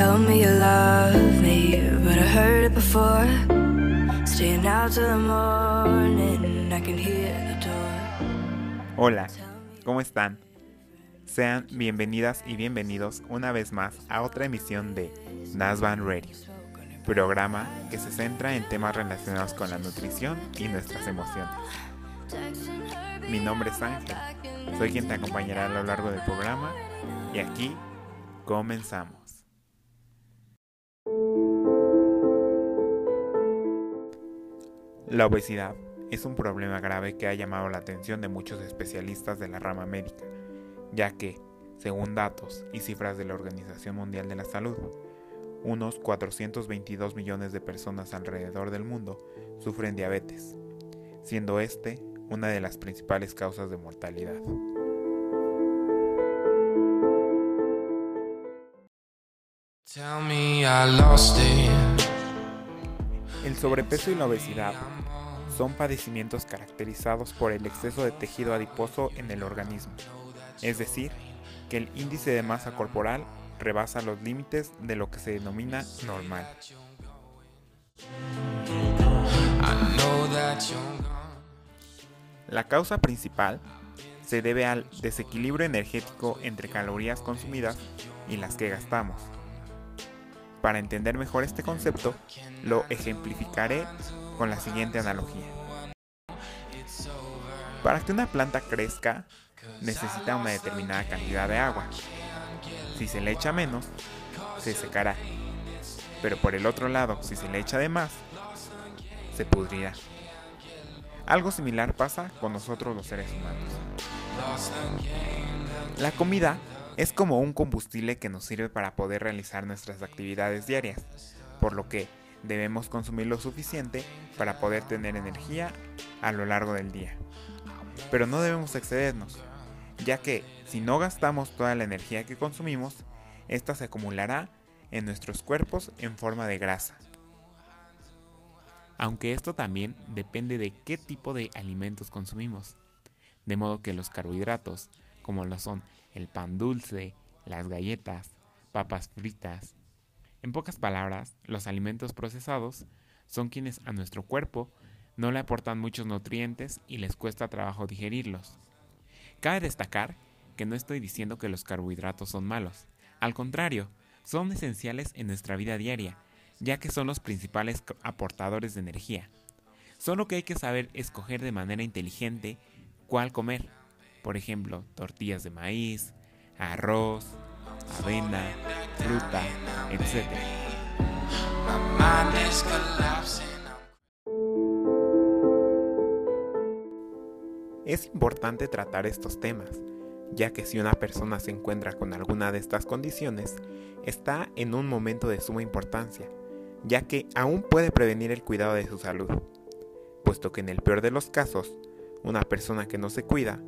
Tell me you love me, but I heard it before. Hola, ¿cómo están? Sean bienvenidas y bienvenidos una vez más a otra emisión de Nasban Radio, programa que se centra en temas relacionados con la nutrición y nuestras emociones. Mi nombre es Ángel, soy quien te acompañará a lo largo del programa y aquí comenzamos. La obesidad es un problema grave que ha llamado la atención de muchos especialistas de la rama médica, ya que, según datos y cifras de la Organización Mundial de la Salud, unos 422 millones de personas alrededor del mundo sufren diabetes, siendo este una de las principales causas de mortalidad. El sobrepeso y la obesidad son padecimientos caracterizados por el exceso de tejido adiposo en el organismo, es decir, que el índice de masa corporal rebasa los límites de lo que se denomina normal. La causa principal se debe al desequilibrio energético entre calorías consumidas y las que gastamos. Para entender mejor este concepto, lo ejemplificaré con la siguiente analogía. Para que una planta crezca, necesita una determinada cantidad de agua. Si se le echa menos, se secará. Pero por el otro lado, si se le echa de más, se pudrirá. Algo similar pasa con nosotros los seres humanos. La comida es como un combustible que nos sirve para poder realizar nuestras actividades diarias, por lo que debemos consumir lo suficiente para poder tener energía a lo largo del día. Pero no debemos excedernos, ya que si no gastamos toda la energía que consumimos, esta se acumulará en nuestros cuerpos en forma de grasa. Aunque esto también depende de qué tipo de alimentos consumimos, de modo que los carbohidratos, como lo son el pan dulce, las galletas, papas fritas, en pocas palabras, los alimentos procesados son quienes a nuestro cuerpo no le aportan muchos nutrientes y les cuesta trabajo digerirlos. Cabe destacar que no estoy diciendo que los carbohidratos son malos, al contrario, son esenciales en nuestra vida diaria, ya que son los principales aportadores de energía. Solo que hay que saber escoger de manera inteligente cuál comer. Por ejemplo, tortillas de maíz, arroz, avena, fruta, etc. Es importante tratar estos temas, ya que si una persona se encuentra con alguna de estas condiciones, está en un momento de suma importancia, ya que aún puede prevenir el cuidado de su salud, puesto que en el peor de los casos, una persona que no se cuida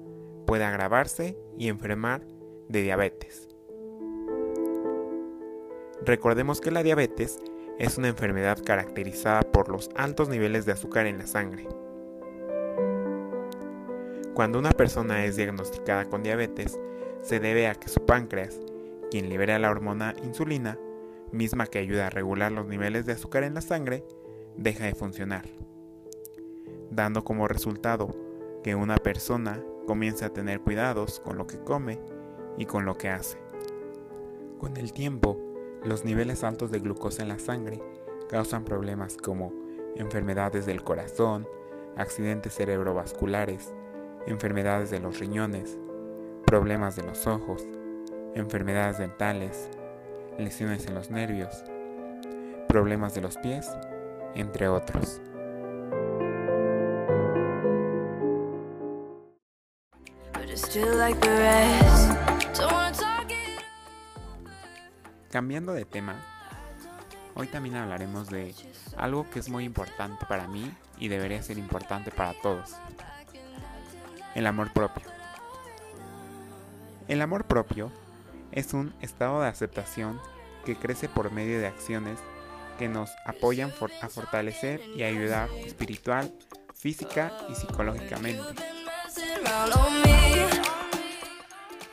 puede agravarse y enfermar de diabetes. Recordemos que la diabetes es una enfermedad caracterizada por los altos niveles de azúcar en la sangre. Cuando una persona es diagnosticada con diabetes, se debe a que su páncreas, quien libera la hormona insulina, misma que ayuda a regular los niveles de azúcar en la sangre, deja de funcionar, dando como resultado que una persona comience a tener cuidados con lo que come y con lo que hace. Con el tiempo, los niveles altos de glucosa en la sangre causan problemas como enfermedades del corazón, accidentes cerebrovasculares, enfermedades de los riñones, problemas de los ojos, enfermedades dentales, lesiones en los nervios, problemas de los pies, entre otros. Cambiando de tema, hoy también hablaremos de algo que es muy importante para mí y debería ser importante para todos. El amor propio. El amor propio es un estado de aceptación que crece por medio de acciones que nos apoyan a fortalecer y ayudar espiritual, física y psicológicamente.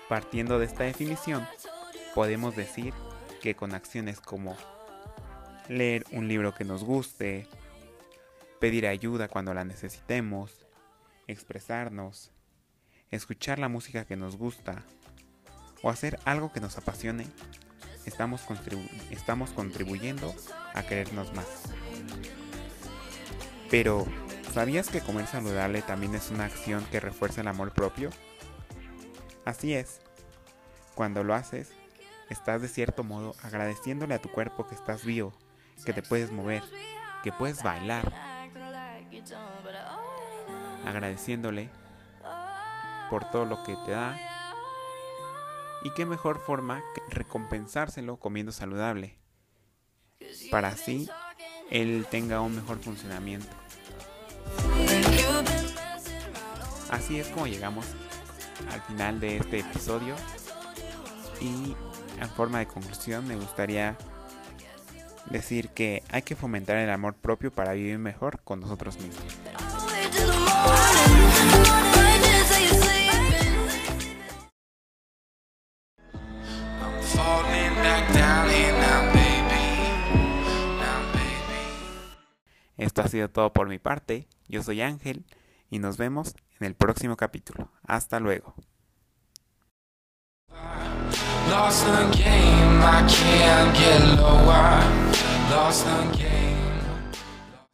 Partiendo de esta definición, podemos decir que con acciones como leer un libro que nos guste, pedir ayuda cuando la necesitemos, expresarnos, escuchar la música que nos gusta o hacer algo que nos apasione, estamos, contribuyendo a querernos más. Pero, ¿sabías que comer saludable también es una acción que refuerza el amor propio? Así es. Cuando lo haces, estás de cierto modo agradeciéndole a tu cuerpo que estás vivo, que te puedes mover, que puedes bailar. Agradeciéndole por todo lo que te da. Y qué mejor forma que recompensárselo comiendo saludable. Para así él tenga un mejor funcionamiento. Así es como llegamos al final de este episodio y en forma de conclusión me gustaría decir que hay que fomentar el amor propio para vivir mejor con nosotros mismos. Esto ha sido todo por mi parte. Yo soy Ángel y nos vemos en el próximo capítulo. Hasta luego.